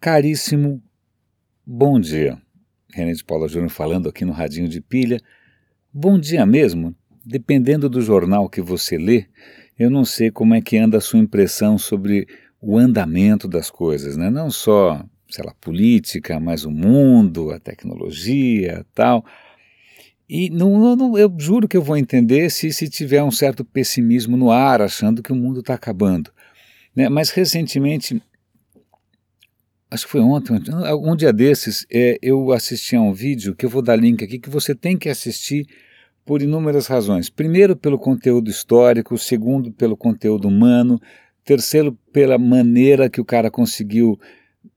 Caríssimo, bom dia. René de Paula Júnior falando aqui no Radinho de Pilha. Bom dia mesmo. Dependendo do jornal que você lê, eu não sei como é que anda a sua impressão sobre o andamento das coisas, né? Não só, sei lá, política, mas o mundo, a tecnologia, tal. E não, não, eu juro que eu vou entender se, se tiver um certo pessimismo no ar, achando que o mundo está acabando. Né? Mas recentemente acho que foi ontem, um dia desses, é, eu assisti a um vídeo que eu vou dar link aqui que você tem que assistir por inúmeras razões. Primeiro, pelo conteúdo histórico, segundo, pelo conteúdo humano, terceiro, pela maneira que o cara conseguiu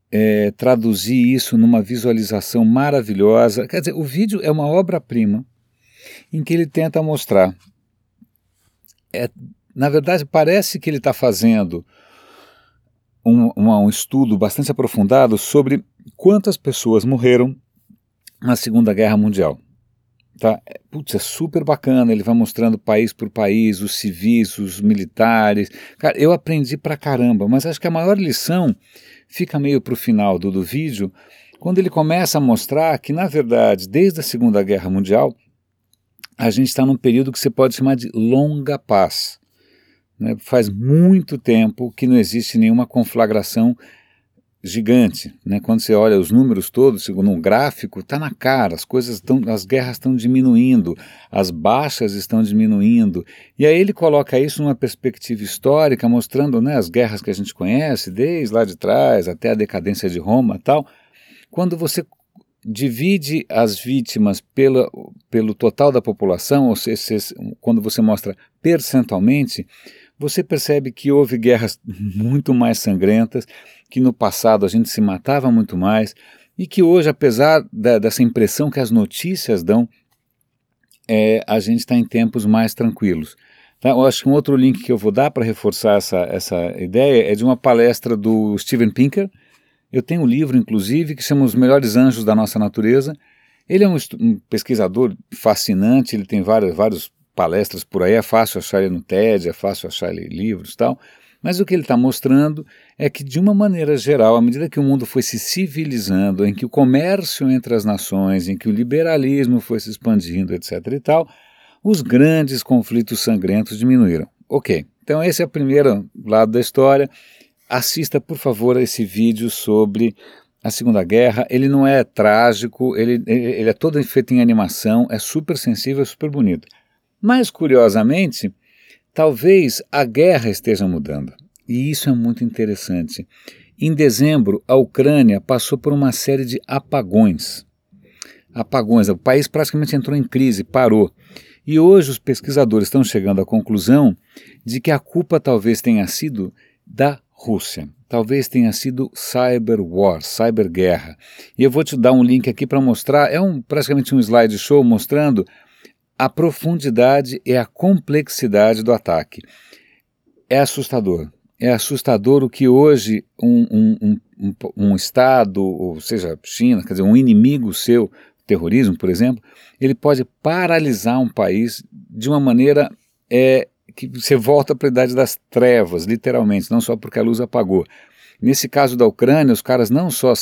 é, traduzir isso numa visualização maravilhosa. Quer dizer, o vídeo é uma obra-prima em que ele tenta mostrar. É, na verdade, parece que ele está fazendo um, um, estudo bastante aprofundado sobre quantas pessoas morreram na Segunda Guerra Mundial. Tá? Putz, é super bacana, ele vai mostrando país por país, os civis, os militares. Cara, eu aprendi pra caramba, mas acho que a maior lição fica meio pro final do, do vídeo, quando ele começa a mostrar que, na verdade, desde a Segunda Guerra Mundial, a gente está num período que você pode chamar de longa paz. Né? Faz muito tempo que não existe nenhuma conflagração gigante. Né? Quando você olha os números todos, segundo um gráfico, está na cara, as coisas estão, as guerras estão diminuindo, as baixas estão diminuindo. E aí ele coloca isso numa perspectiva histórica, mostrando né, as guerras que a gente conhece, desde lá de trás até a decadência de Roma tal. Quando você divide as vítimas pela, pelo total da população, ou seja, quando você mostra percentualmente, você percebe que houve guerras muito mais sangrentas, que no passado a gente se matava muito mais e que hoje, apesar da, dessa impressão que as notícias dão, é, a gente está em tempos mais tranquilos. Tá? Eu acho que um outro link que eu vou dar para reforçar essa, essa ideia é de uma palestra do Steven Pinker. Eu tenho um livro, inclusive, que chama Os Melhores Anjos da Nossa Natureza. Ele é um, um pesquisador fascinante, ele tem vários, vários palestras por aí, é fácil achar ele no TED, é fácil achar ele livros e tal, mas o que ele está mostrando é que, de uma maneira geral, à medida que o mundo foi se civilizando, em que o comércio entre as nações, em que o liberalismo foi se expandindo, etc. e tal, os grandes conflitos sangrentos diminuíram. Ok, então esse é o primeiro lado da história. Assista, por favor, a esse vídeo sobre a Segunda Guerra. Ele não é trágico, ele, ele é todo feito em animação, é super sensível, super bonito. Mas, curiosamente, talvez a guerra esteja mudando. E isso é muito interessante. Em dezembro, a Ucrânia passou por uma série de apagões. Apagões, o país praticamente entrou em crise, parou. E hoje os pesquisadores estão chegando à conclusão de que a culpa talvez tenha sido da Rússia. Talvez tenha sido cyber war, cyberguerra. E eu vou te dar um link aqui para mostrar, é um praticamente um slide show mostrando a profundidade e a complexidade do ataque. É assustador. É assustador o que hoje um, um, um, um Estado, ou seja, China, quer dizer, um inimigo seu, terrorismo, por exemplo, ele pode paralisar um país de uma maneira é, que você volta para a idade das trevas, literalmente, não só porque a luz apagou. Nesse caso da Ucrânia, os caras não só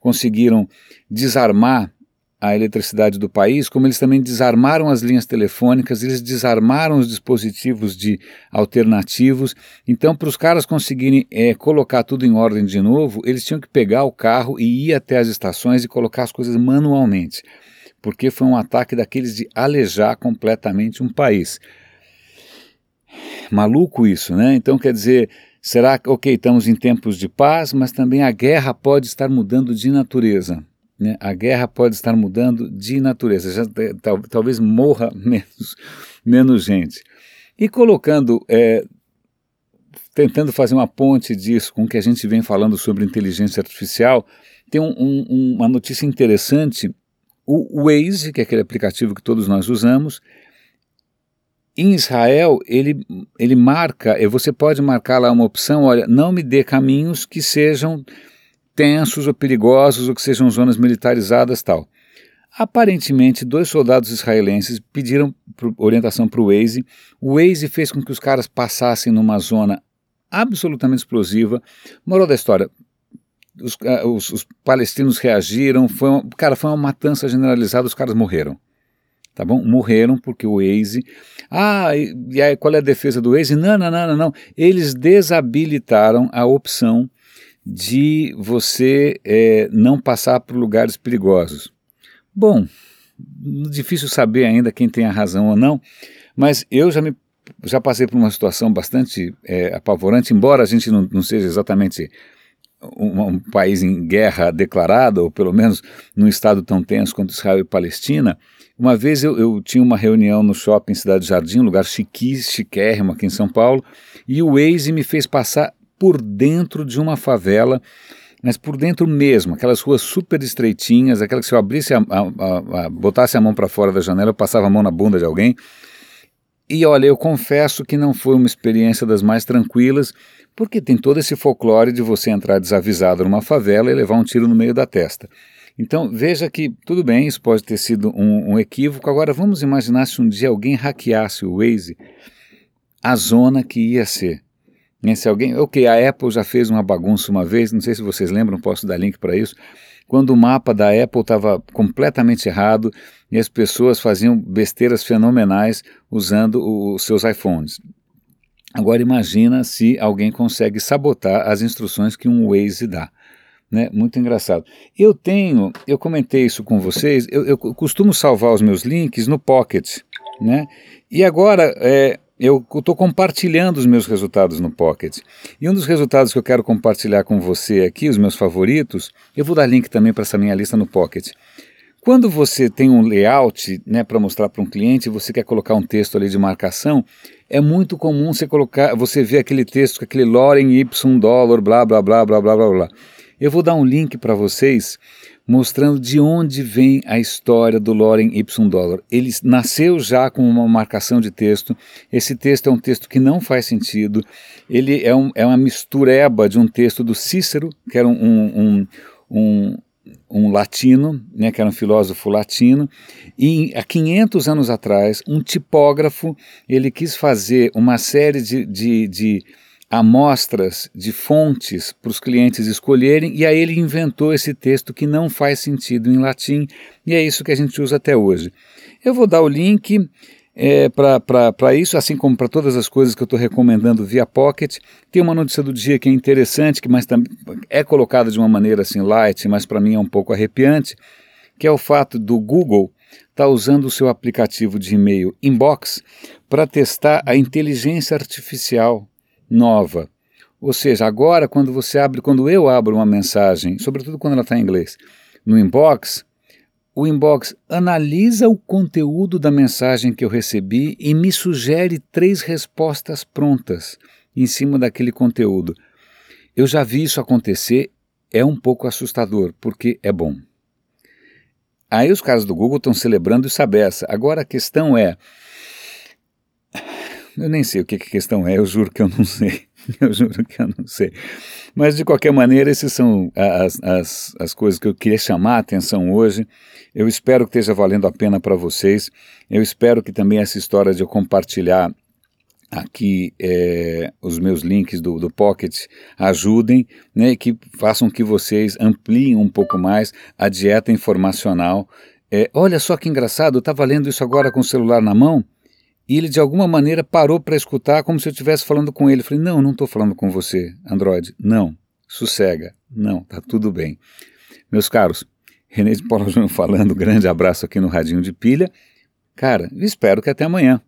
conseguiram desarmar a eletricidade do país, como eles também desarmaram as linhas telefônicas, eles desarmaram os dispositivos de alternativos. Então, para os caras conseguirem é, colocar tudo em ordem de novo, eles tinham que pegar o carro e ir até as estações e colocar as coisas manualmente, porque foi um ataque daqueles de alejar completamente um país. Maluco isso, né? Então, quer dizer, será que, ok, estamos em tempos de paz, mas também a guerra pode estar mudando de natureza. Né? A guerra pode estar mudando de natureza, já, tal, talvez morra menos, menos gente. E colocando, é, tentando fazer uma ponte disso com o que a gente vem falando sobre inteligência artificial, tem um, um, uma notícia interessante. O Waze, que é aquele aplicativo que todos nós usamos, em Israel, ele, ele marca, você pode marcar lá uma opção, olha, não me dê caminhos que sejam tensos ou perigosos ou que sejam zonas militarizadas tal. Aparentemente, dois soldados israelenses pediram orientação para o Waze. O Waze fez com que os caras passassem numa zona absolutamente explosiva. Moral da história: os, os, os palestinos reagiram, foi uma, cara, foi uma matança generalizada, os caras morreram tá bom? Morreram porque o Waze. Ah, e, e aí qual é a defesa do Waze? Não, não, não, não, não. Eles desabilitaram a opção de você é, não passar por lugares perigosos. Bom, difícil saber ainda quem tem a razão ou não, mas eu já me já passei por uma situação bastante é, apavorante, embora a gente não, não seja exatamente um, um, país em guerra declarada, ou pelo menos num estado tão tenso quanto Israel e Palestina, uma vez eu, eu, tinha uma reunião no shopping Cidade Jardim, um lugar chiquíssimo, chiquérrimo aqui em São Paulo, e o Waze me fez passar por dentro de uma favela, mas por dentro mesmo, aquelas ruas super estreitinhas, aquelas que se eu abrisse, a, a, a, botasse a mão para fora da janela, eu passava a mão na bunda de alguém. E olha, eu confesso que não foi uma experiência das mais tranquilas, porque tem todo esse folclore de você entrar desavisado numa favela e levar um tiro no meio da testa. Então veja que tudo bem, isso pode ter sido um, um equívoco. Agora vamos imaginar se um dia alguém hackeasse o Waze, a zona que ia ser. Né? Se alguém, ok, a Apple já fez uma bagunça uma vez, não sei se vocês lembram, posso dar link para isso. Quando o mapa da Apple estava completamente errado e as pessoas faziam besteiras fenomenais usando os seus iPhones. Agora imagina se alguém consegue sabotar as instruções que um Waze dá. Né? Muito engraçado. Eu tenho, eu comentei isso com vocês, eu, eu costumo salvar os meus links no Pocket, né? E agora é, eu estou compartilhando os meus resultados no Pocket. E um dos resultados que eu quero compartilhar com você aqui, os meus favoritos, eu vou dar link também para essa minha lista no Pocket. Quando você tem um layout né, para mostrar para um cliente, você quer colocar um texto ali de marcação, é muito comum você colocar, você ver aquele texto com aquele lorem y dólar, blá blá blá blá blá blá blá. Eu vou dar um link para vocês mostrando de onde vem a história do Loren Y Dollar. Ele nasceu já com uma marcação de texto. Esse texto é um texto que não faz sentido. Ele é, um, é uma mistureba de um texto do Cícero, que era um, um, um, um latino, né, que era um filósofo latino, e há 500 anos atrás, um tipógrafo, ele quis fazer uma série de, de, de amostras de fontes para os clientes escolherem, e aí ele inventou esse texto que não faz sentido em latim, e é isso que a gente usa até hoje. Eu vou dar o link é, para isso, assim como para todas as coisas que eu estou recomendando via Pocket. Tem uma notícia do dia que é interessante, que mas também é colocada de uma maneira assim light, mas para mim é um pouco arrepiante, que é o fato do Google estar tá usando o seu aplicativo de e-mail Inbox para testar a inteligência artificial nova. Ou seja, agora quando você abre, quando eu abro uma mensagem, sobretudo quando ela está em inglês, no inbox, o inbox analisa o conteúdo da mensagem que eu recebi e me sugere três respostas prontas em cima daquele conteúdo. Eu já vi isso acontecer, é um pouco assustador, porque é bom. Aí os caras do Google estão celebrando isso beça. Agora a questão é, eu nem sei o que, a questão é, eu juro que eu não sei. Eu juro que eu não sei. Mas, de qualquer maneira, essas são as, as, as coisas que eu queria chamar a atenção hoje. Eu espero que esteja valendo a pena para vocês. Eu espero que também essa história de eu compartilhar aqui é, os meus links do, do Pocket ajudem né, que façam que vocês ampliem um pouco mais a dieta informacional. É, olha só que engraçado, eu estava lendo isso agora com o celular na mão e ele, de alguma maneira, parou para escutar como se eu estivesse falando com ele. Eu falei: Não, não estou falando com você, Android. Não, sossega. Não, tá tudo bem. Meus caros, René de Paulo Júnior falando. Grande abraço aqui no Radinho de Pilha. Cara, espero que até amanhã.